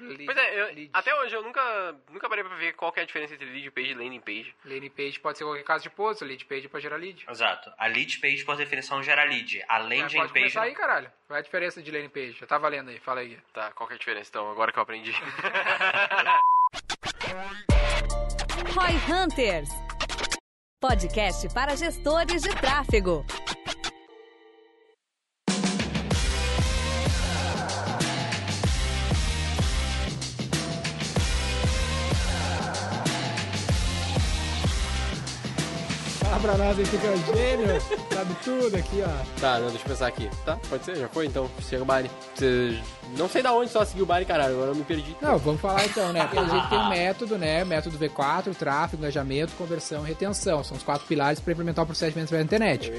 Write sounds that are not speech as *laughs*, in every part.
Lead, Pois é, eu- lead. até hoje eu nunca, nunca parei pra ver qual que é a diferença entre lead page e landing page. Landing page pode ser qualquer caso de post, lead page pra gerar lead. Exato. A lead page, por definição, gera lead. A É, landing pode page. começar aí, caralho. Qual é a diferença de landing page? Já tá valendo aí, fala aí. Tá, qual que é a diferença então, agora que eu aprendi? *laughs* Roy Hunters. Podcast para gestores de tráfego. Pra nós aí, fica gênio. Sabe tudo aqui, ó. tá, não, deixa eu pensar aqui. Tá, pode ser, já foi então. Chega o Bari. Você- Não sei da onde só seguiu o Bari, caralho, agora eu me perdi. Não, vamos falar então, né? Porque a gente tem um método, né? Método V4, tráfego, engajamento, conversão e retenção. São os quatro pilares para implementar o processo de vendas pela internet.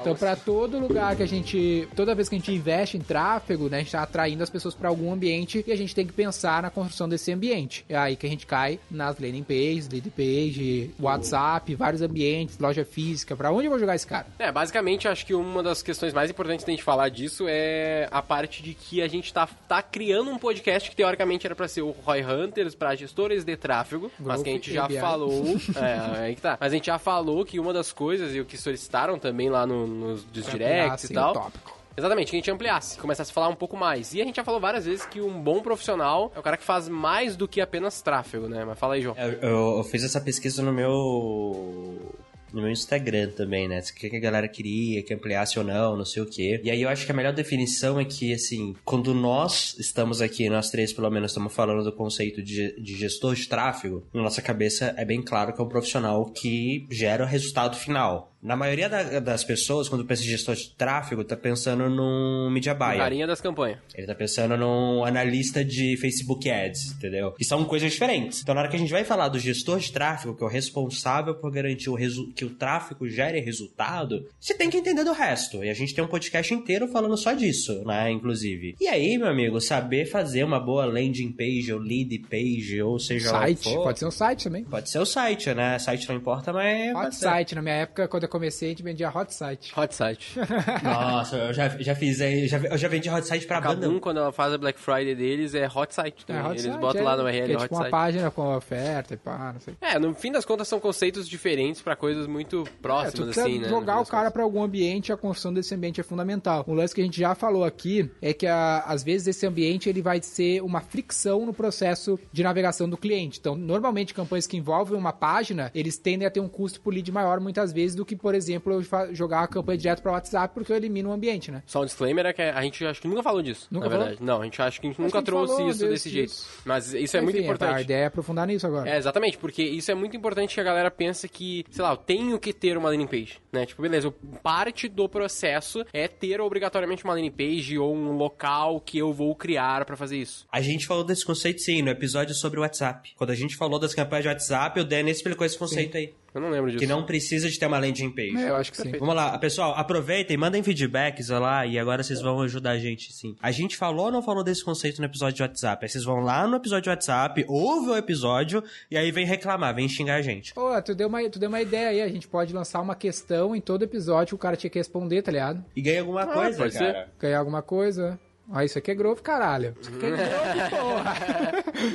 Então, para todo lugar que a gente, toda vez que a gente investe em tráfego, né, a gente está atraindo as pessoas para algum ambiente e a gente tem que pensar na construção desse ambiente. É aí que a gente cai nas landing pages, lead page, WhatsApp, vários ambientes, loja física. Para onde eu vou jogar esse cara? É, basicamente, acho que uma das questões mais importantes da gente falar disso é a parte de que a gente tá, tá criando um podcast que teoricamente era pra ser o Roy Hunters pra gestores de tráfego, mas que a gente já ABI. falou. *laughs* é, aí que tá. Mas a gente já falou que uma das coisas, e o que solicitaram também lá no- nos dos directs e tal. tópico. Exatamente, que a gente ampliasse, começasse a falar um pouco mais. E a gente já falou várias vezes que um bom profissional é o cara que faz mais do que apenas tráfego, né? Mas fala aí, João. Eu, eu- eu fiz essa pesquisa no meu. No meu Instagram também, né? O que a galera queria, que ampliasse ou não, não sei o quê. E aí eu acho que a melhor definição é que, assim, quando nós estamos aqui, nós três pelo menos, estamos falando do conceito de, de gestor de tráfego, na nossa cabeça é bem claro que é um profissional que gera o resultado final. Na maioria da- das pessoas, quando pensa em gestor de tráfego, tá pensando num media buyer. Carinha das campanhas. Ele tá pensando num analista de Facebook Ads, entendeu? Que são coisas diferentes. Então, na hora que a gente vai falar do gestor de tráfego, que é o responsável por garantir o que o tráfego gere resultado, você tem que entender do resto. E a gente tem um podcast inteiro falando só disso, né? Inclusive. E aí, meu amigo, saber fazer uma boa landing page ou lead page, ou seja lá o que Site, for, pode ser um site também. Pode ser o site, né? Site não importa, mas. pode Hot ser. site, na minha época, quando eu comecei, a gente vendia hot site. Hot site. *laughs* Nossa, eu já, já fiz aí, eu já, eu já vendi hot site pra banda. Kabum, quando ela faz a Black Friday deles, é hot site. É, também. hot Eles site, botam é, lá no URL é hot tipo uma site. página com oferta e pá, não sei. É, no fim das contas são conceitos diferentes pra coisas muito É, tu próximas, precisa assim, né? jogar o cara pra algum ambiente, a construção desse ambiente é fundamental. Um lance que a gente já falou aqui é que a- às vezes esse ambiente ele vai ser uma fricção no processo de navegação do cliente. Então, normalmente campanhas que envolvem uma página, eles tendem a ter um custo por lead maior muitas vezes do que, por exemplo, eu jogar a campanha direto para WhatsApp porque eu elimino o ambiente, né? Só um disclaimer é que a gente acho que nunca falou disso, Nunca na falou? verdade. Não, a gente acha que a gente Acho nunca que a gente trouxe falou isso desse- desse jeito. Mas isso é muito Enfim, A importante. ideia é aprofundar nisso agora. É, exatamente, porque isso é muito importante que a galera pensa que, sei lá, eu tenho que ter uma landing page, né? Tipo, beleza, parte do processo é ter obrigatoriamente uma landing page ou um local que eu vou criar pra fazer isso. A gente falou desse conceito sim, no episódio sobre o WhatsApp. Quando a gente falou das campanhas de WhatsApp, o Danny explicou esse conceito aí. Eu não lembro disso. Que não precisa de ter uma landing page. É, eu acho que sim. Vamos lá, pessoal, aproveitem, mandem feedbacks lá e agora vocês vão ajudar a gente, sim. A gente falou ou não falou desse conceito no episódio de WhatsApp? Aí vocês vão lá no episódio de WhatsApp, ouve o episódio e aí vem reclamar, vem xingar a gente. Pô, tu deu, uma, tu deu uma ideia aí. A gente pode lançar uma questão em todo episódio que o cara tinha que responder, tá ligado? E ganha alguma coisa, pode cara. Ganhar alguma coisa. Ah, isso aqui é Grove, caralho. Isso aqui é Grove, porra.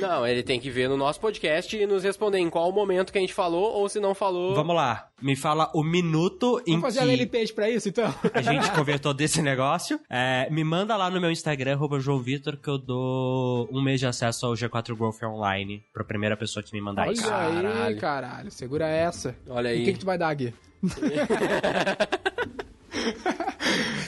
*laughs* Não, ele tem que ver no nosso podcast e nos responder em qual momento que a gente falou ou se não falou. Vamos lá, me fala o minuto em Vamos fazer a landing que page pra isso, então? a gente convertou desse negócio. É, me manda lá no meu Instagram, arroba João Vitor, que eu dou um mês de acesso ao G4 Growth Online pra primeira pessoa que me mandar Olha aí, Caralho. caralho. Segura essa. Olha E aí. o que, que tu vai dar, Gui? *laughs* *laughs*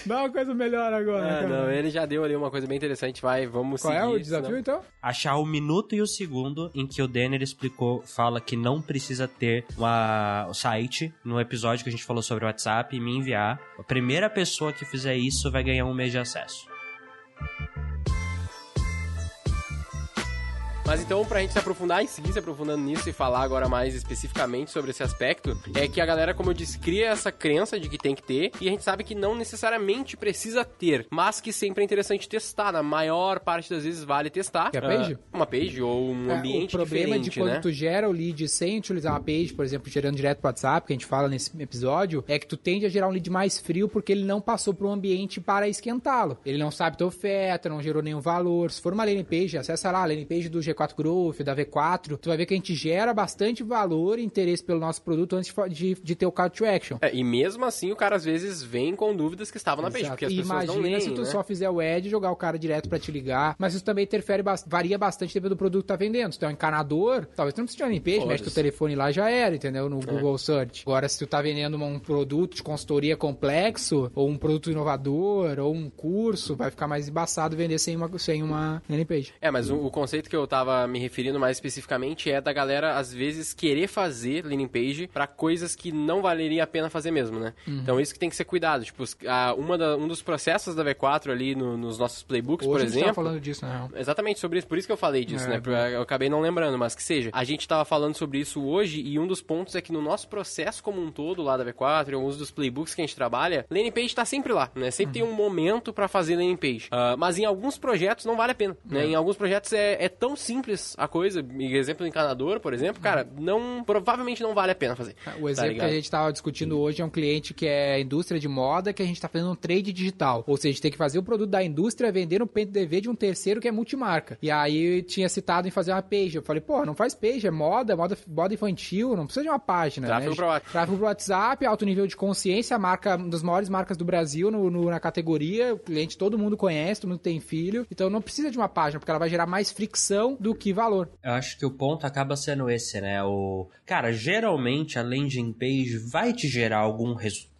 *laughs* Dá uma coisa melhor agora, Ah, não, ele já deu ali uma coisa bem interessante, vai, vamos Qual seguir. é o desafio, senão- então? achar o minuto e o segundo em que o Denner explicou, fala que não precisa ter uma, o site no episódio que a gente falou sobre o WhatsApp e me enviar. A primeira pessoa que fizer isso vai ganhar um mês de acesso. Mas então, pra gente se aprofundar e seguir se aprofundando nisso e falar agora mais especificamente sobre esse aspecto, é que a galera, como eu disse, cria essa crença de que tem que ter, e a gente sabe que não necessariamente precisa ter, mas que sempre é interessante testar. Na maior parte das vezes vale testar. Que é a page? Uh, uma page ou um É, ambiente O problema diferente, de quando né? tu gera o lead sem utilizar uma page, por exemplo, gerando direto pro WhatsApp, que a gente fala nesse episódio, é que tu tende a gerar um lead mais frio porque ele não passou por um ambiente para esquentá-lo. Ele não sabe tua oferta, não gerou nenhum valor. Se for uma landing page, acessa lá a landing page do G4 Growth, da V4, tu vai ver que a gente gera bastante valor e interesse pelo nosso produto antes de de, ter o call to action. É, e mesmo assim, o cara às vezes vem com dúvidas que estavam na page, porque as E pessoas Imagina não leem, se tu né? só fizer o ad, jogar o cara direto pra te ligar. Mas isso também interfere, varia bastante dependendo do produto que tá vendendo. Se tu é um encanador, talvez tu não precise de uma landing page, mexe teu telefone lá já era, entendeu? É. No Google Search. Agora, se tu tá vendendo um produto de consultoria complexo, ou um produto inovador, ou um curso, vai ficar mais embaçado vender sem uma, sem uma landing page. É, mas o, o conceito que eu tava me referindo mais especificamente é da galera, às vezes, querer fazer landing page pra coisas que não valeria a pena fazer mesmo, né? Uhum. Então isso que tem que ser cuidado. Tipo, a- uma da- um dos processos da V4 ali no- nos nossos playbooks, Hoje por a gente exemplo. tava falando disso, real. Exatamente sobre isso, por isso que eu falei disso, É, né? Eu acabei não lembrando, mas que seja. A gente tava falando sobre isso hoje e um dos pontos é que no nosso processo como um todo lá da V4, em alguns dos playbooks que a gente trabalha, landing page tá sempre lá, né? Sempre tem um momento pra fazer landing page. Ah, mas em alguns projetos não vale a pena, né? Em alguns projetos é, é tão simples a coisa, exemplo do encanador, por exemplo, cara, não, provavelmente não vale a pena fazer. O tá exemplo que a gente estava discutindo hoje é um cliente que é indústria de moda, que a gente está fazendo um trade digital. Ou seja, a gente tem que fazer o produto da indústria vender no PDV de um terceiro que é multimarca. E aí tinha citado em fazer uma page. Eu falei, pô, não faz page, é moda, moda, moda infantil, não precisa de uma página. Tráfego né? pro WhatsApp. Tráfego pro WhatsApp, alto nível de consciência, marca, uma das maiores marcas do Brasil no, no- na categoria. O cliente todo mundo conhece, todo mundo tem filho. Então não precisa de uma página, porque ela vai gerar mais fricção do que valor. Eu acho que o ponto acaba sendo esse, né? O cara, geralmente a landing page vai te gerar algum resultado.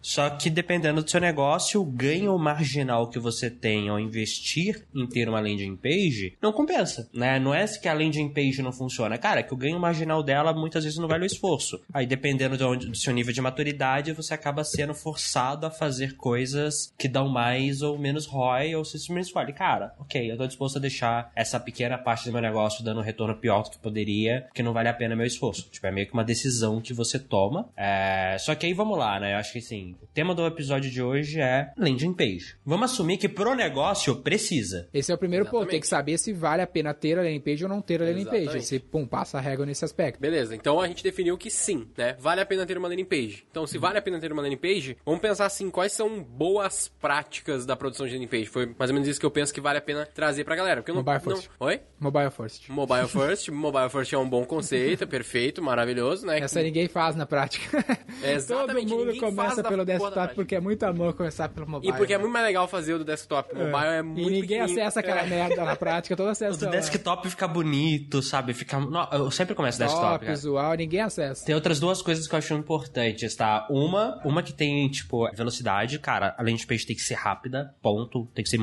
Só que dependendo do seu negócio, o ganho marginal que você tem ao investir em ter uma landing page não compensa, né? Não é que a landing page não funciona, cara, que o ganho marginal dela muitas vezes não vale o esforço. Aí dependendo de onde- do seu nível de maturidade, você acaba sendo forçado a fazer coisas que dão mais ou menos ROI, ou você simplesmente fala, cara, ok, eu tô disposto a deixar essa pequena parte do meu negócio dando um retorno pior do que poderia, porque não vale a pena meu esforço. Tipo, é meio que uma decisão que você toma. É, Só que aí vamos lá, né? Acho que assim, o tema do episódio de hoje é landing page. Vamos assumir que pro negócio precisa. Esse é o primeiro ponto. Exatamente. Tem que saber se vale a pena ter a landing page ou não ter a landing page. Você, pum, passa a régua nesse aspecto. Beleza, então a gente definiu que sim, né? Vale a pena ter uma landing page. Então, se vale a pena ter uma landing page, vamos pensar assim, quais são boas práticas da produção de landing page? Foi mais ou menos isso que eu penso que vale a pena trazer pra galera. Porque eu não, Mobile não... first. Oi? Mobile first. Mobile *laughs* first. Mobile first é um bom conceito, é *laughs* perfeito, maravilhoso, né? Essa ninguém faz na prática. É, *laughs* exatamente, Todo mundo ninguém começa pelo desktop porque é muito amor começar pelo mobile. E porque é muito mais legal fazer o do desktop. O mobile é, muito E ninguém acessa aquela É. merda na prática, todo O acesso do ao desktop fica bonito, sabe? Fica. Não, eu sempre começo desktop, desktop, cara. visual, ninguém acessa. Tem outras duas coisas que eu acho importantes, tá? Uma, uma que tem, tipo, velocidade, cara, a landing page tem que ser rápida, ponto. Tem que ser.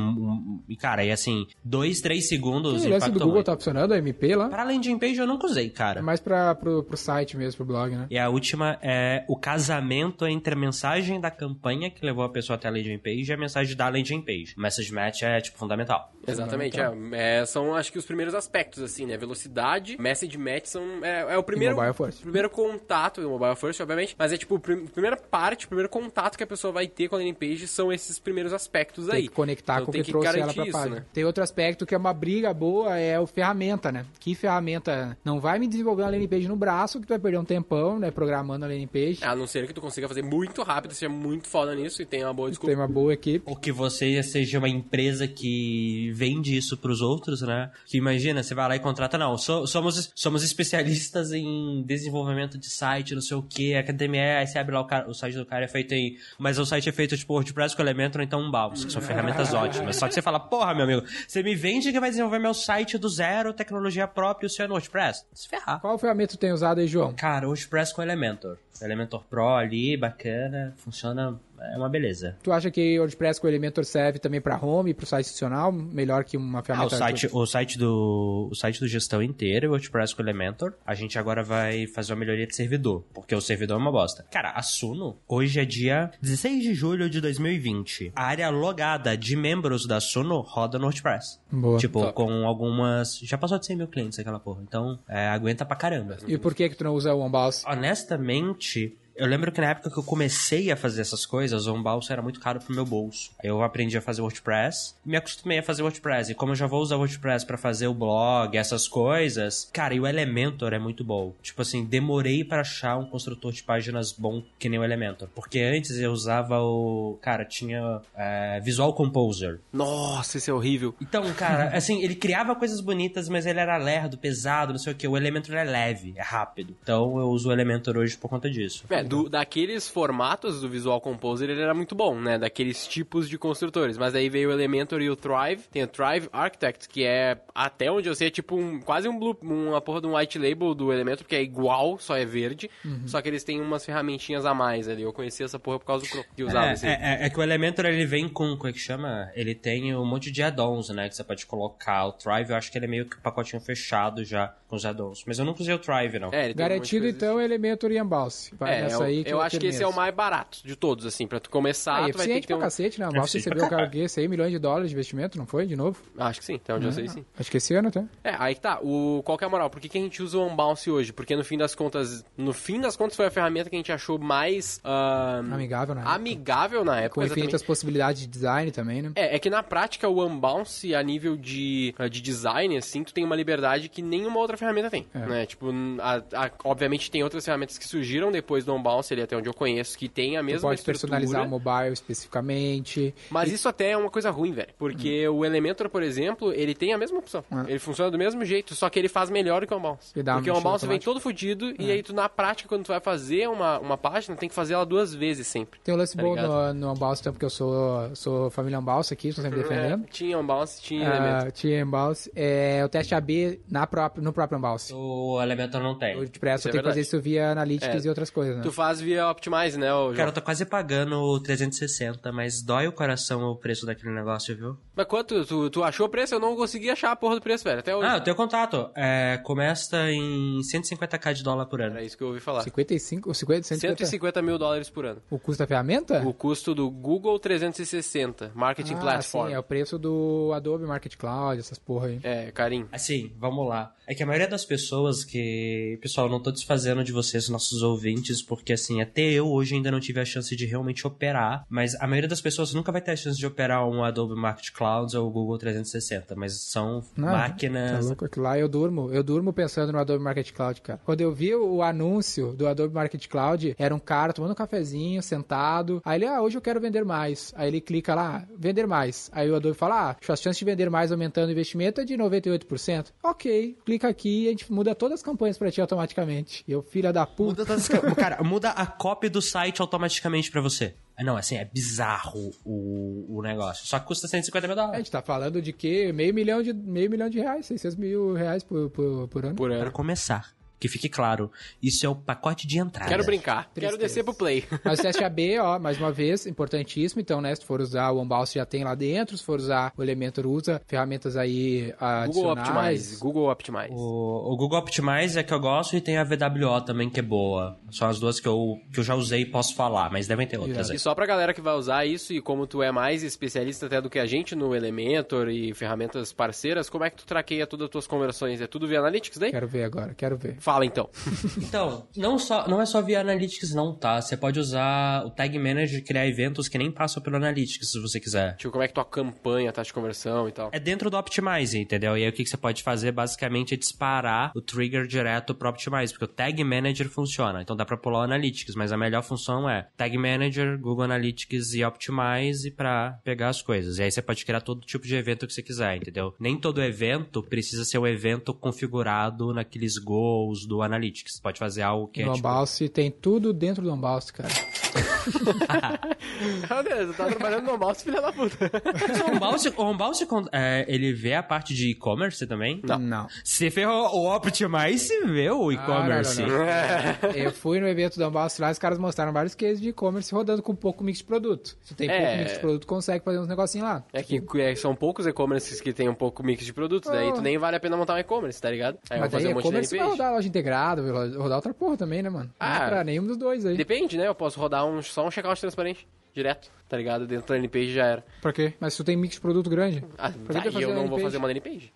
E, cara, é assim, dois, três segundos. o lance do Google muito. tá funcionando, a MP lá? Pra landing page eu nunca usei, É cara. mais pra, pro, pro site mesmo, pro blog, né? E a última é o casamento entre a mensagem da campanha que levou a pessoa até a landing page e a mensagem da landing page. O message match é, tipo, fundamental. Exatamente, é, É, São, acho que, os primeiros aspectos, assim, né? Velocidade, message match são... É, é o primeiro... mobile first. Primeiro contato, mobile first, obviamente, mas é, tipo, a prim- primeira parte, o primeiro contato que a pessoa vai ter com a landing page são esses primeiros aspectos Tem aí. que conectar Então com o tem que trouxe ela pra isso, página. né? Tem outro aspecto que é uma briga boa, é o ferramenta, né? Que ferramenta não vai me desenvolver uma landing page no braço, que tu vai perder um tempão, né? Programando a landing page. A não ser que tu consiga fazer muito rápido, seja muito foda nisso e tenha uma boa desculpa. Tem uma boa equipe. Ou que você seja uma empresa que vende isso pros outros, né? Que imagina, você vai lá e contrata, não, so- somos, somos especialistas em desenvolvimento de site, não sei o que, HTML, aí você abre lá o, cara- o site do cara é feito em... Mas o site é feito tipo WordPress com Elementor, então um Bounce, que são ferramentas *laughs* ótimas. Só que você fala, porra, meu amigo, você me vende que vai desenvolver meu site do zero, tecnologia própria, e o seu é no WordPress? Se ferrar. Qual ferramenta tu tem usado aí, João? Cara, WordPress com Elementor. Elementor Pro ali, bacana. Bacana, funciona, é uma beleza. Tu acha que o WordPress com o Elementor serve também para home e para o site institucional melhor que uma Ah, ferramenta? o site, o site do o site do gestão inteiro, o WordPress com Elementor. A gente agora vai fazer uma melhoria de servidor, porque o servidor é uma bosta. Cara, a Suno, hoje é dia 16 de julho de 2020. A área logada de membros da Suno roda no WordPress. Boa. Tipo, Top. com algumas. Já passou de 100 mil clientes aquela porra. Então, é, aguenta pra caramba. E por que que tu não usa o OneBounce? Honestamente, eu lembro que na época que eu comecei a fazer essas coisas, o Unbounce era muito caro pro meu bolso. Aí eu aprendi a fazer WordPress e me acostumei a fazer WordPress. E como eu já vou usar WordPress pra fazer o blog, essas coisas, cara, e o Elementor é muito bom. Tipo assim, demorei pra achar um construtor de páginas bom que nem o Elementor. Porque antes eu usava o. Cara, tinha é, Visual Composer. Nossa, esse é horrível. Então, cara, *laughs* assim, ele criava coisas bonitas, mas ele era lerdo, pesado, não sei o que. O Elementor é leve, é rápido. Então eu uso o Elementor hoje por conta disso. É, do- daqueles formatos do Visual Composer ele era muito bom, né? Daqueles tipos de construtores. Mas daí veio o Elementor e o Thrive. Tem o Thrive Architect, que é, até onde eu sei, é tipo um, quase um blue, uma porra de um white label do Elementor, que é igual, só é verde. Só que eles têm umas ferramentinhas a mais ali. Eu conheci essa porra por causa do Chrome, que usava É, esse. aí. é, é- é que o Elementor ele vem com, como é que chama? Ele tem um monte de add-ons, né? Que você pode colocar. O Thrive, eu acho que ele é meio que um pacotinho fechado já com os add-ons. Mas eu nunca usei o Thrive, não. É, um Garantido, então, Elementor e. Vai É, eu, aí que eu acho que esse é o mais barato de todos, assim, pra tu começar, Ah, tu vai ter que ter um... cacete, né? O É eficiente recebeu, pra cara, o quê? 100 milhões de dólares de investimento, não foi? De novo? Acho que sim, até onde eu sei sim. Acho que esse ano até. É, aí que tá. O, qual que é a moral? Por que, que a gente usa o Unbounce hoje? Porque no fim das contas, no fim das contas foi a ferramenta que a gente achou mais ah, Amigável, né? amigável na época. Com exatamente. infinitas possibilidades de design também, né? É, é que na prática o Unbounce, a nível de, ah, de design, assim, tu tem uma liberdade que nenhuma outra ferramenta tem, É. né? Tipo, a- a- obviamente tem outras ferramentas que surgiram depois do Unbounce, ali até onde eu conheço, que tem a Tu mesma pode estrutura. personalizar o mobile especificamente. Mas isso até é uma coisa ruim, velho. Porque o Elementor, por exemplo, ele tem a mesma opção. É. Ele funciona do mesmo jeito, só que ele faz melhor do que o uma Porque o Unbounce vem todo fodido e aí tu, na prática, quando tu vai fazer uma, uma página, tem que fazer ela duas vezes sempre. Tem um lance Tá bom ligado? no, no então, porque eu sou, sou família Unbounce aqui, estou sempre defendendo. É, tinha Unbounce, tinha Elementor. Ah, tinha Unbounce. É, o teste AB na própria, no próprio Unbounce. O Elementor não O tem. Isso só é tem que fazer isso via Analytics É. e outras coisas, né? Tu faz via Optimize, né, João? Cara, eu tô quase pagando o 360, mas dói o coração o preço daquele negócio, viu? Mas quanto? Tu, tu achou o preço? Eu não consegui achar a porra do preço, velho. Até hoje. Ah, eu tenho contato. É, começa em 150k de dólar por ano. Era isso que eu ouvi falar. 55, 50, 150. 150 mil dólares por ano. O custo da ferramenta? O custo do Google 360, Marketing ah, Platform. sim, é o preço do Adobe Market Cloud, essas porra aí. É, carinho. Assim, vamos lá. É que a maioria das pessoas que. Pessoal, não tô desfazendo de vocês, nossos ouvintes, porque assim, até eu hoje ainda não tive a chance de realmente operar. Mas a maioria das pessoas nunca vai ter a chance de operar um Adobe Market Cloud ou o Google 360. Mas são Não, Tá máquinas. louco, aquilo lá eu durmo. Eu durmo pensando no Adobe Market Cloud, cara. Quando eu vi o anúncio do Adobe Market Cloud, era um cara tomando um cafezinho, sentado. Aí ele, ah, hoje eu quero vender mais. Aí ele clica lá, vender mais. Aí o Adobe fala, ah, a chance de vender mais aumentando o investimento é de 98%. Ok, clica aqui e a gente muda todas as campanhas pra ti automaticamente. E eu, filha da puta. Muda todas as- *laughs* Cara, muda a cópia do site automaticamente pra você. Ah, Não, assim, é bizarro o, o negócio. Só que custa 150 mil A dólares. gente tá falando de quê? Meio milhão de, meio milhão de reais, 600 mil reais por, por, por ano. Por Pra ano. começar. Que fique claro, isso é o pacote de entrada. Quero brincar. Quero Tristeza. descer pro Play. *laughs* Mas o teste AB, ó, mais uma vez, importantíssimo. Então, né, se tu for usar o Unbounce já tem lá dentro, se for usar o Elementor, usa ferramentas aí Google adicionais. Optimize. Google Optimize. O, o Google Optimize é que eu gosto e tem a VWO também que é boa. São as duas que eu, que eu já usei e posso falar, mas devem ter outras aí. E só pra galera que vai usar isso, e como tu é mais especialista até do que a gente no Elementor e ferramentas parceiras, como é que tu traqueia todas as tuas conversões? É tudo via Analytics daí? Quero ver agora, quero ver. Fala então. *laughs* Então, não, só, não é só via Analytics não, tá? Você pode usar o Tag Manager e criar eventos que nem passam pelo Analytics, se você quiser. tipo, como é que tua campanha, taxa de conversão e tal. É dentro do Optimize, entendeu? E aí o que que você pode fazer basicamente é disparar o trigger direto pro Optimize, porque o Tag Manager funciona, então dá pra pular o Analytics, mas a melhor função é Tag Manager, Google Analytics e Optimize pra pegar as coisas. E aí você pode criar todo tipo de evento que você quiser, entendeu? Nem todo evento precisa ser um evento configurado naqueles goals do Analytics. Pode fazer algo que é no tipo... Tem tudo dentro do Unbounce, cara. *laughs* Meu Deus, eu tava trabalhando no mouse, filha da puta. O Homebound, o Homebound, é, ele vê a parte de e-commerce também? Não. Não. Se vê o, Optimize, vê o e-commerce. Ah, não, não, não. Eu fui no evento da Unbox lá, os caras mostraram vários cases de e-commerce rodando com pouco mix de produto. Se tem É. pouco mix de produto, consegue fazer uns negocinhos lá. É que é, são poucos e-commerces que tem um pouco mix de produtos, daí tu nem vale a pena montar um e-commerce, tá ligado? Aí eu Mas fazer um monte de e-commerce vai rodar loja integrada, vai rodar outra porra também, né, mano? Não Ah. é pra nenhum dos dois aí. Depende, né? Eu posso rodar um, só um checkout transparente, direto, tá ligado? Dentro da landing page já era. Pra quê? Mas se tu tem mix de produto grande. Ah, tá, e fazer *laughs* eu não vou fazer uma landing page.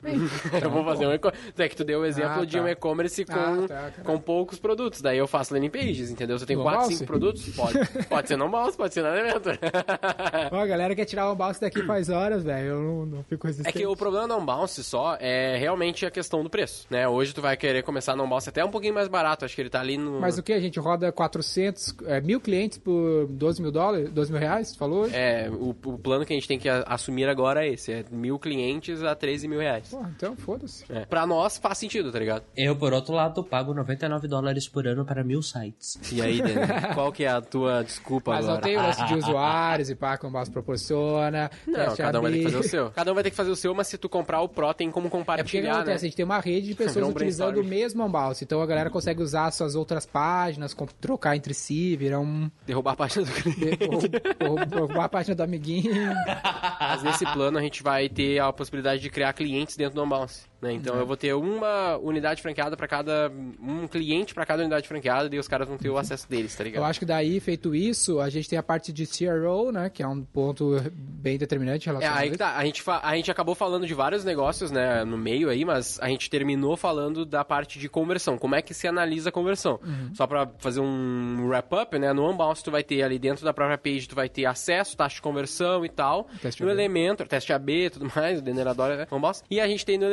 eu vou fazer um e-commerce. É que tu deu o exemplo Ah, de um tá. e-commerce com, Ah, tá, com poucos produtos. Daí eu faço landing pages, entendeu? Se eu tenho No 4, mouse? 5 produtos, pode. *laughs* Pode ser no mouse, pode ser na Elementor. Ó, a galera quer tirar o bounce daqui faz horas, velho. Eu não, não fico É resistente. que o problema não bounce só é realmente a questão do preço, né? Hoje tu vai querer começar no bounce até um pouquinho mais barato, acho que ele tá ali no... Mas o que? A gente roda 400, é, mil clientes por 12 mil dólares, 12 mil reais, tu falou? Hoje? É, o, o plano que a gente tem que a- assumir agora é esse, é mil clientes a 13 mil reais. Porra, então foda-se. É. Pra nós faz sentido, tá ligado? Eu, por outro lado, pago 99 dólares por ano para mil sites. E aí, Dani, *laughs* qual que é a tua desculpa Mas agora? não tem o lance de usuários e pá, que o mouse proporciona. Não, cada um vai ter que fazer o seu. Cada um vai ter que fazer o seu, mas se tu comprar o Pro, tem como É porque o que compartilhar, né? acontece? A gente tem uma rede de *laughs* pessoas Virou um utilizando o mesmo Unbounce. Então a galera consegue usar suas outras páginas, trocar entre si, virar um. Derrubar a página do cliente. ou- *laughs* ou- ou Derrubar a página do amiguinho. Mas nesse plano a gente vai ter a possibilidade de criar clientes dentro do Unbounce. Né? Então eu vou ter uma unidade franqueada para cada. um cliente para cada unidade franqueada e os caras vão ter o acesso deles, tá ligado? Eu acho que daí, feito isso, a gente tem a parte de CRO, né? Que é um ponto bem determinante em É, relação a aí que tá. A gente, a gente acabou falando de vários negócios, né, no meio aí, mas a gente terminou falando da parte de conversão. Como é que se analisa a conversão? Uhum. Só pra fazer um wrap-up, né, no Unbounce tu vai ter ali dentro da própria page, tu vai ter acesso, taxa de conversão e tal. Teste no AB. Elementor, teste AB e tudo mais, o Generador, né, Unbounce. E a gente tem no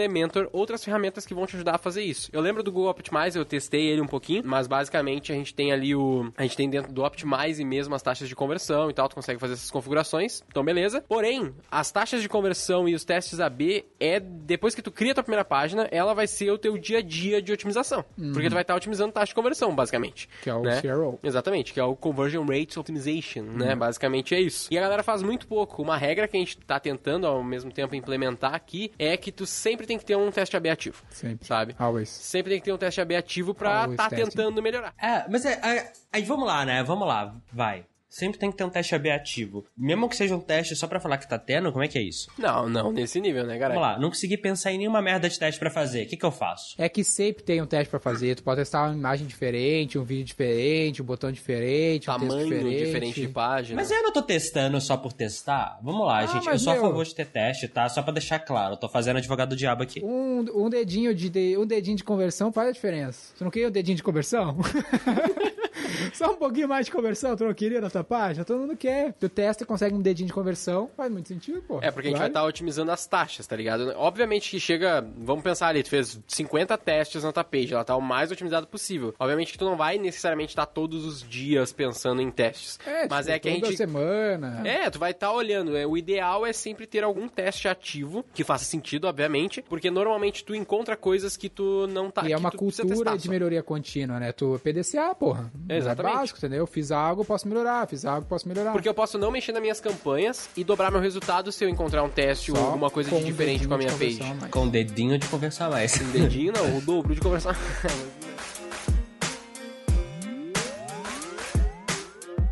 Outras ferramentas que vão te ajudar a fazer isso. Eu lembro do Google Optimize, eu testei ele um pouquinho, mas basicamente a gente tem ali o... A gente tem dentro do Optimize mesmo as taxas de conversão e tal, tu consegue fazer essas configurações. Então, beleza. Porém, as taxas de conversão e os testes AB é depois que tu cria a tua primeira página, ela vai ser o teu dia a dia de otimização. Porque tu vai estar otimizando taxa de conversão, basicamente. Que é o né? CRO. Exatamente, que é o Conversion Rate Optimization, né? Basicamente é isso. E a galera faz muito pouco. Uma regra que a gente tá tentando ao mesmo tempo implementar aqui é que tu sempre tem que ter um teste AB ativo. Sempre. Sabe? Always. Sempre tem que ter um teste AB ativo pra Always tá testing. tentando melhorar. É, mas é, é- aí vamos lá, né? Vamos lá, vai. Sempre tem que ter um teste AB ativo. Mesmo que seja um teste só pra falar que tá tendo, como é que é isso? Não, não, nesse nível, né, galera? Vamos lá, não consegui pensar em nenhuma merda de teste pra fazer. O que que eu faço? É que sempre tem um teste pra fazer. Tu pode testar uma imagem diferente, um vídeo diferente, um botão diferente, um texto Tamanho diferente. diferente de página. Mas eu não tô testando só por testar. Vamos lá, Ah, gente. Eu sou a meu- favor de ter teste, tá? Só pra deixar claro. Eu tô fazendo advogado do diabo aqui. Um, um dedinho de, de- um dedinho de conversão faz a diferença. Você não queria um dedinho de conversão? *laughs* *laughs* Só um pouquinho mais de conversão, tu não queria na tua página? Todo mundo quer. Tu testa e consegue um dedinho de conversão, faz muito sentido, pô. É, porque a gente vai estar otimizando as taxas, tá ligado? Obviamente que chega, vamos pensar ali, tu fez 50 testes na tua page, ela tá o mais otimizado possível. Obviamente que tu não vai necessariamente estar todos os dias pensando em testes. É, mas tipo, é que a toda gente semana. É, tu vai estar olhando. É, o ideal é sempre ter algum teste ativo, que faça sentido, obviamente, porque normalmente tu encontra coisas que tu não tá E é uma cultura testar de melhoria contínua, né? Tu PDCA, porra. Exatamente. É básico, entendeu? Fiz algo, posso melhorar. Fiz algo, posso melhorar. Porque eu posso não mexer nas minhas campanhas e dobrar meu resultado se eu encontrar um teste ou Só alguma coisa com de um diferente com a minha page. mais. Com o dedinho de conversar mais. Um dedinho não, o dobro de conversar. *laughs*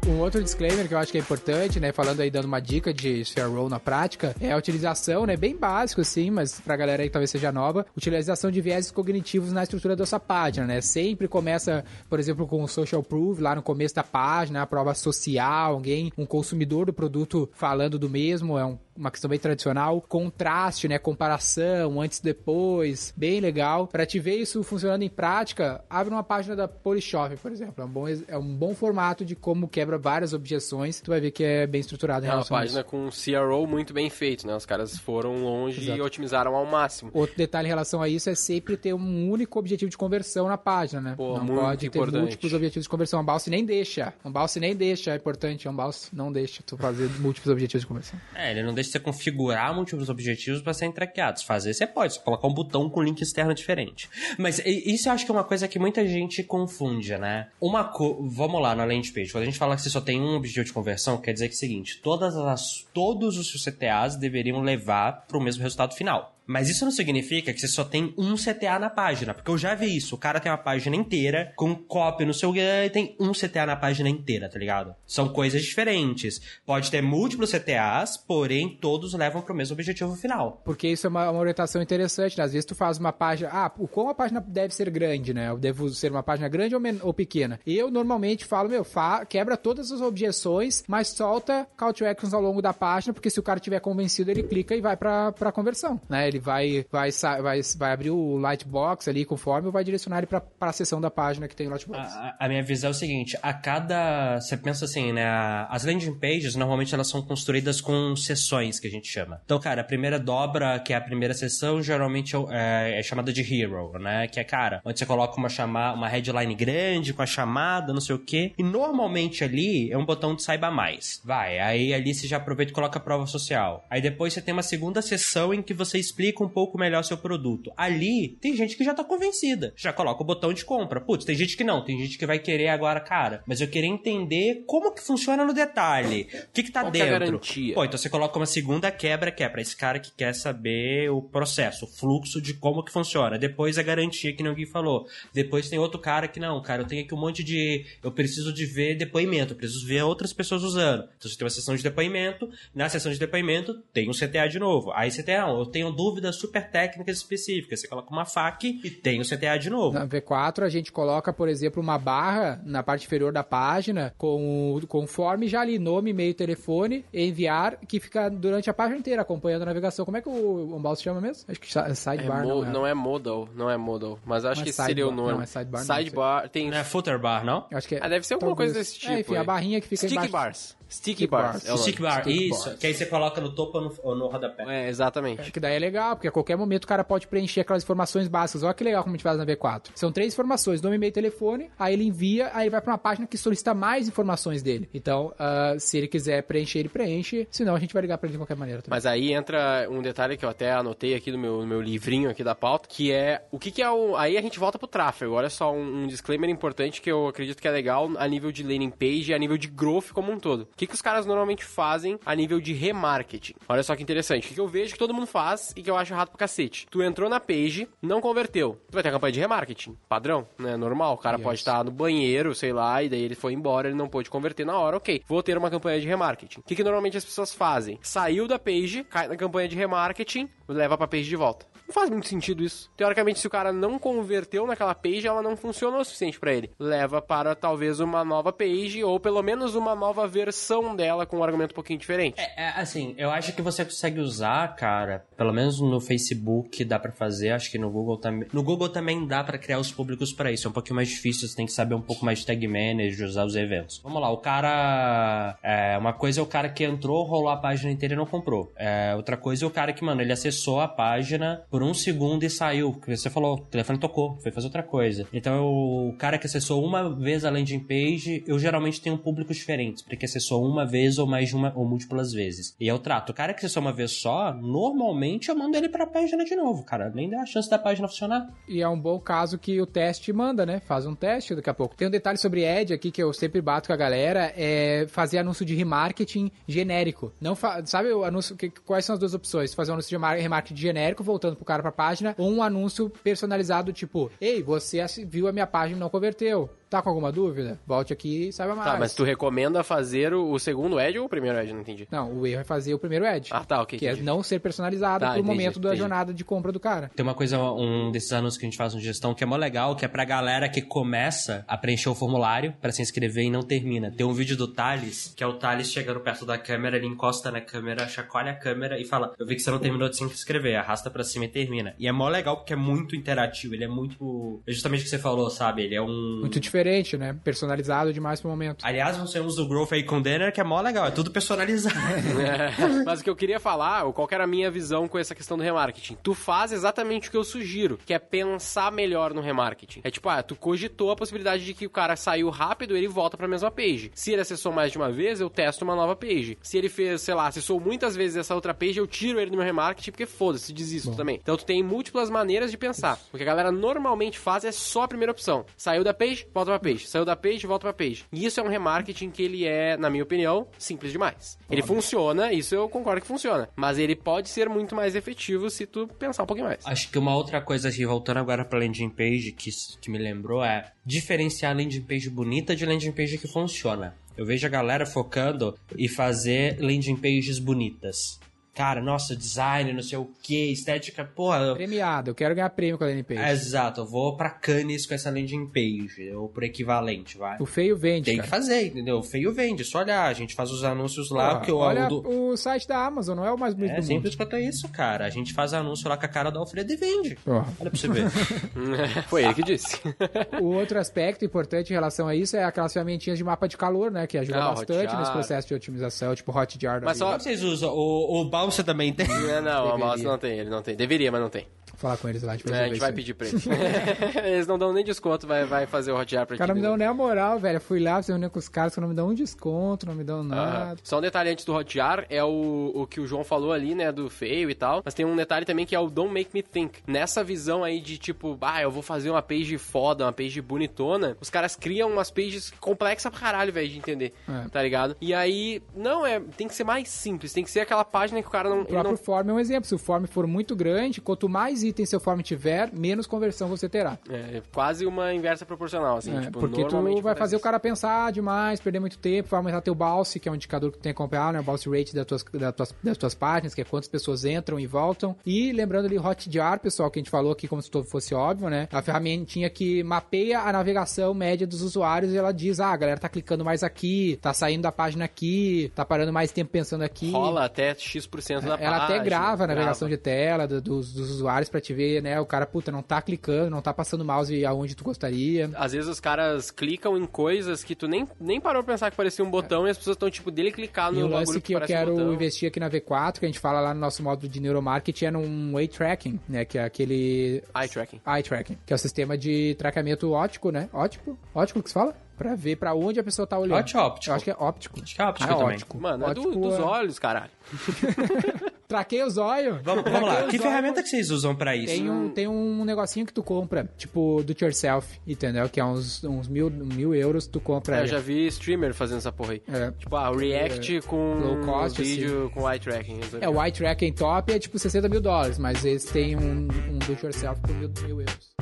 Um outro disclaimer que eu acho que é importante, né? Falando aí, dando uma dica de CRO na prática, é a utilização, né? Bem básico, assim, mas pra galera aí que talvez seja nova, utilização de viéses cognitivos na estrutura da sua página, né? Sempre começa, por exemplo, com o social proof lá no começo da página, a prova social, alguém, um consumidor do produto falando do mesmo, é um- uma questão bem tradicional. Contraste, né? Comparação, antes e depois, bem legal. Pra te ver isso funcionando em prática, abre uma página da Polishop, por exemplo. É um bom, é um bom formato de como quebra várias objeções. Tu vai ver que é bem estruturado em É uma relação a página isso. com um CRO muito bem feito, né? Os caras foram longe Exato. e otimizaram ao máximo. Outro detalhe em relação a isso é sempre ter um único objetivo de conversão na página, né? Pô, não muito pode ter importante. múltiplos objetivos de conversão. Um balse nem deixa. Um balse nem deixa, é importante. Um balse não deixa tu fazer múltiplos objetivos de conversão. É, ele não deixa você configurar múltiplos objetivos para serem traqueados. Fazer você pode, só colocar um botão com link externo diferente. Mas isso eu acho que é uma coisa que muita gente confunde, né? Uma co... Vamos lá na landing page. Quando a gente fala que você só tem um objetivo de conversão, quer dizer que é o seguinte: todas as, todos os seus CTAs deveriam levar para o mesmo resultado final. Mas isso não significa que você só tem um CTA na página, porque eu já vi isso. O cara tem uma página inteira com cópia no seu e tem um CTA na página inteira, tá ligado? São coisas diferentes. Pode ter múltiplos CTAs, porém todos levam pro mesmo objetivo final. Porque isso é uma, uma orientação interessante, né? Às vezes tu faz uma página, ah, o como a página deve ser grande, né? Eu devo ser uma página grande ou, ou pequena. Eu normalmente falo, meu, fa quebra todas as objeções, mas solta call to actions ao longo da página, porque se o cara tiver convencido, ele clica e vai pra conversão, né? Ele vai, vai, vai, vai abrir o Lightbox ali conforme ou vai direcionar ele para a seção da página que tem o Lightbox. A, a, minha visão é o seguinte, a cada... Você pensa assim, né? As landing pages, normalmente elas são construídas com sessões, que a gente chama. Então, cara, a primeira dobra, que é a primeira sessão, geralmente é, é chamada de Hero, né? Que é, cara, onde você coloca uma, chama, uma headline grande com a chamada, não sei o quê. E normalmente ali é um botão de saiba mais. Vai, aí ali você já aproveita e coloca a prova social. Aí depois você tem uma segunda sessão em que você explica explica um pouco melhor seu produto. Ali, tem gente que já tá convencida, já coloca o botão de compra. Putz, tem gente que não, tem gente que vai querer agora, cara, mas eu queria entender como que funciona no detalhe. O que que tá Qual dentro? Que é a garantia? Pô, então você coloca uma segunda quebra que é pra esse cara que quer saber o processo, o fluxo de como que funciona. Depois a garantia que ninguém falou. Depois tem outro cara que não, cara, eu tenho aqui um monte de. Eu preciso de ver depoimento, eu preciso ver outras pessoas usando. Então você tem uma sessão de depoimento, na sessão de depoimento tem um CTA de novo. Aí CTA, não, eu tenho dúvida dúvidas super técnicas específicas. Você coloca uma FAQ e tem o CTA de novo. Na V4 a gente coloca, por exemplo, uma barra na parte inferior da página com conforme já ali nome, e-mail, telefone, enviar, que fica durante a página inteira acompanhando a navegação. Como é que o Ombal se chama mesmo? Acho que é sidebar, é não, é. não é modal, não é modal, mas acho não que é seria o nome. Não, é sidebar. Sidebar, tem... Não é footerbar, não? Acho que é. Ah, deve ser alguma coisa desse tipo. É, enfim, a barrinha que fica Stick embaixo. bars. Sticky bars. É Stick bar, Stick isso. Bars. Que aí você coloca no topo ou no, ou no rodapé. É, exatamente. É, que daí é legal, porque a qualquer momento o cara pode preencher aquelas informações básicas. Olha que legal como a gente faz na V4. São três informações, nome, e-mail, telefone, aí ele envia, aí vai para uma página que solicita mais informações dele. Então, uh, se ele quiser preencher, ele preenche, senão a gente vai ligar para ele de qualquer maneira. Também. Mas aí entra um detalhe que eu até anotei aqui no meu, no meu livrinho aqui da pauta, que é o que, que é o... Aí a gente volta pro tráfego. Olha só, um, um disclaimer importante que eu acredito que é legal a nível de landing page e a nível de growth como um todo. O que, que os caras normalmente fazem a nível de remarketing. Olha só que interessante. O que eu vejo que todo mundo faz e que eu acho errado pra cacete. Tu entrou na page, não converteu. Tu vai ter a campanha de remarketing. Padrão, né? Normal. O cara yes. pode estar no banheiro, sei lá, e daí ele foi embora, ele não pôde converter na hora. Ok, vou ter uma campanha de remarketing. O que, que normalmente as pessoas fazem? Saiu da page, cai na campanha de remarketing, leva pra page de volta. Não faz muito sentido isso. Teoricamente, se o cara não converteu naquela page, ela não funcionou o suficiente para ele. Leva para talvez uma nova page ou pelo menos uma nova versão dela com um argumento um pouquinho diferente. É, é, assim, eu acho que você consegue usar, cara, pelo menos no Facebook dá para fazer, acho que no Google também. No Google também dá para criar os públicos para isso. É um pouquinho mais difícil, você tem que saber um pouco mais de tag manager, usar os eventos. Vamos lá, o cara. É, uma coisa é o cara que entrou, rolou a página inteira e não comprou. É, outra coisa é o cara que, mano, ele acessou a página por um segundo e saiu. Porque você falou, o telefone tocou, foi fazer outra coisa. Então, o cara que acessou uma vez a landing page, eu geralmente tenho públicos diferentes, porque acessou uma vez ou mais de uma ou múltiplas vezes. E eu trato. O cara que acessou uma vez só, normalmente eu mando ele pra página de novo, cara. Nem dá a chance da página funcionar. E é um bom caso que o teste manda, né? Faz um teste daqui a pouco. Tem um detalhe sobre Ad aqui que eu sempre bato com a galera, é fazer anúncio de remarketing genérico. Não sabe o anúncio, que, quais são as duas opções? Fazer um anúncio de remarketing genérico, voltando pro cara pra página, ou um anúncio personalizado, tipo, ei, você viu a minha página e não converteu. Tá com alguma dúvida? Volte aqui e saiba mais. Tá, mas tu recomenda fazer o, o segundo ad ou o primeiro ad? Não entendi. Não, o erro é fazer o primeiro ad. Ah, tá, ok. Que é entendi. é não ser personalizado tá, pro entendi, momento da entendi. jornada de compra do cara. Tem uma coisa, um desses anúncios que a gente faz no gestão que é mó legal, que é pra galera que começa a preencher o formulário para se inscrever e não termina. Tem um vídeo do Thales, que é o Thales chegando perto da câmera, ele encosta na câmera, chacoalha a câmera e fala: Eu vi que você não terminou de se inscrever, arrasta para cima e termina. E é mó legal porque é muito interativo, ele é muito. É justamente o que você falou, sabe? Ele é um. Muito diferente diferente, né? Personalizado demais pro momento. Aliás, nós temos o Growth aí com o Denner, que é mó legal, é tudo personalizado. *laughs* É, Mas o que eu queria falar, ou qual que era a minha visão com essa questão do remarketing? Tu faz exatamente o que eu sugiro, que é pensar melhor no remarketing. É tipo, ah, tu cogitou a possibilidade de que o cara saiu rápido, ele volta pra mesma page. Se ele acessou mais de uma vez, eu testo uma nova page. Se ele fez, sei lá, acessou muitas vezes essa outra page, eu tiro ele do meu remarketing, porque foda-se, desisto Bom. também. Então tu tem múltiplas maneiras de pensar. O que a galera normalmente faz é só a primeira opção. Saiu da page, volta pra page. Saiu da page, volta pra page. E isso é um remarketing que ele é, na minha opinião, simples demais. Ele funciona, isso eu concordo que funciona. Mas ele pode ser muito mais efetivo se tu pensar um pouquinho mais. Acho que uma outra coisa, assim, voltando agora pra landing page, que, que me lembrou, é diferenciar landing page bonita de landing page que funciona. Eu vejo a galera focando em fazer landing pages bonitas. Cara, nossa, design, não sei o que, estética, porra. Premiado, eu quero ganhar prêmio com a landing page. É, exato, eu vou pra Cannes com essa landing page, ou por equivalente, vai. O feio vende, Tem cara. que fazer, entendeu? O feio vende, só olhar, a gente faz os anúncios lá, Porra, porque o olha do... o site da Amazon, não é o mais bonito É do mundo. simples quanto isso, cara. A gente faz anúncio lá com a cara do Alfredo e vende. Porra. Olha pra você ver. *laughs* Foi ele que disse. *laughs* O outro aspecto importante em relação a isso é aquelas ferramentinhas de mapa de calor, né? Que ajuda Ah, bastante nesse processo de otimização, tipo Hotjar. Mas vida. só- que vocês usam? O, o Balsa também tem? não, não, a Deveria. mouse não tem, ele não tem. Deveria, mas não tem. Falar com eles lá, gente vai É, a gente vai pedir pra *laughs* eles. *laughs* eles não dão nem desconto, vai, vai fazer o hotjar pra Os caras ti. não me dão nem a moral, velho. Eu fui lá, se reunir com os caras que não me dão um desconto, não me dão nada. Só um detalhe antes do Hotjar é o, o que o João falou ali, né, do feio e tal. Mas tem um detalhe também que é o Don't Make Me Think. Nessa visão aí de tipo, ah, eu vou fazer uma page foda, uma page bonitona, os caras criam umas pages complexas pra caralho, velho, de entender. É. Tá ligado? E aí, não, é, tem que ser mais simples, tem que ser aquela página que o cara não. O próprio não form é um exemplo. Se o form for muito grande, quanto mais itens seu form tiver, menos conversão você terá. é quase uma inversa proporcional, assim. É, tipo, porque tu vai fazer o isso. cara pensar demais, perder muito tempo, vai aumentar teu bounce, que é um indicador que tu tem que acompanhar, né? O bounce rate das tuas, das, tuas, das tuas páginas, que é quantas pessoas entram e voltam. E lembrando ali Hotjar, pessoal, que a gente falou aqui como se tudo fosse óbvio, né? A ferramentinha que mapeia a navegação média dos usuários e ela diz, ah, a galera tá clicando mais aqui, tá saindo da página aqui, tá parando mais tempo pensando aqui. Rola até X% da página. Ela até grava a navegação grava. de tela do- dos, dos usuários pra te ver, né? O cara, puta, não tá clicando, não tá passando o mouse aonde tu gostaria. Às vezes os caras clicam em coisas que tu nem, nem parou pra pensar que parecia um botão e as pessoas estão, tipo, dele clicar no E o lance que eu parece um quero botão. investir aqui na V4, que a gente fala lá no nosso módulo de neuromarketing, é num eye tracking, né? Que é aquele Eye tracking. eye tracking, que é o sistema de traqueamento óptico, né? Óptico? Óptico que se fala? Pra ver pra onde a pessoa tá olhando. Óptico, óptico. Eu acho que é óptico. Acho que é óptico Ah, também. óptico. Mano, é do- Óptico dos é- olhos, caralho. *laughs* Traquei os olhos. Vamos, vamos lá, que ferramenta que vocês usam pra isso? Tem um, tem um negocinho que tu compra, tipo, do it yourself, entendeu? Que é uns, uns mil, mil euros, tu compra. É, eu já vi streamer fazendo essa porra aí. É. Tipo, ah, React com low cost, assim. vídeo com eye tracking. É, o eye tracking top é tipo 60 mil dólares, mas eles têm um, um do it yourself por mil, mil euros.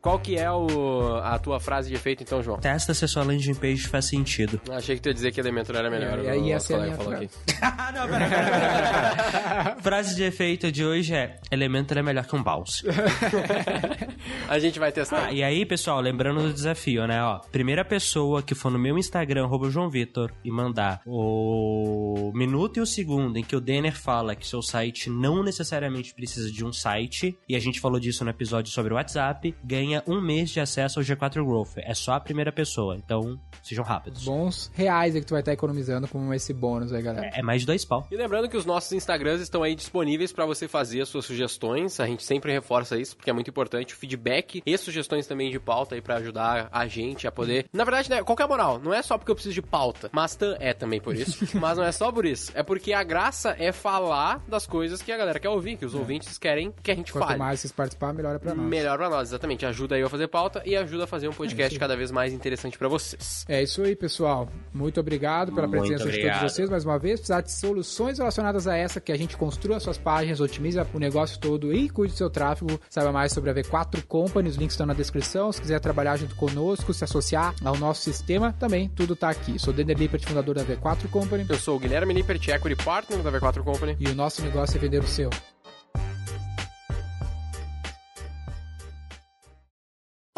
Qual que é o, a tua frase de efeito, então, João? Testa se a sua landing page faz sentido. Achei que tu ia dizer que Elementor era melhor. É, o e aí nosso essa é a colega minha falou frase. aqui. *laughs* ah, não, pera, pera, pera, pera. *laughs* Frase de efeito de hoje é: Elementor é melhor que um Bounce. *laughs* A gente vai testar. Ah, e aí, pessoal, lembrando do desafio, né? Ó, primeira pessoa que for no meu Instagram, arroba João Vitor, e mandar o minuto e o segundo em que o Denner fala que seu site não necessariamente precisa de um site, e a gente falou disso no episódio sobre o WhatsApp, ganha um mês de acesso ao G4 Growth. É só a primeira pessoa, então sejam rápidos. Bons reais é que tu vai estar economizando com esse bônus aí, galera. É mais de dois pau. E lembrando que os nossos Instagrams estão aí disponíveis para você fazer as suas sugestões. A gente sempre reforça isso porque é muito importante o feedback e sugestões também de pauta aí para ajudar a gente a poder. Na verdade, né, qualquer moral, não é só porque eu preciso de pauta, mas é também por isso. *laughs* mas não é só por isso. É porque a graça é falar das coisas que a galera quer ouvir, que os ouvintes querem que a gente Quanto fale. mais vocês participar, melhor é pra nós. Melhor pra nós, exatamente. Ajuda aí a fazer pauta e ajuda a fazer um É podcast cada vez mais interessante pra vocês. É isso aí, pessoal. Muito obrigado pela Muito presença de obrigado. todos vocês mais uma vez. Precisar de soluções relacionadas a essa, que a gente construa suas páginas, otimize o negócio todo e cuide do seu tráfego. Saiba mais sobre a V4 Company, os links estão na descrição. Se quiser trabalhar junto conosco, se associar ao nosso sistema, também tudo tá aqui. Sou Denner Lippert, fundador da V4 Company. Eu sou o Guilherme Lippert, Equity Partner da V4 Company. E o nosso negócio é vender o seu.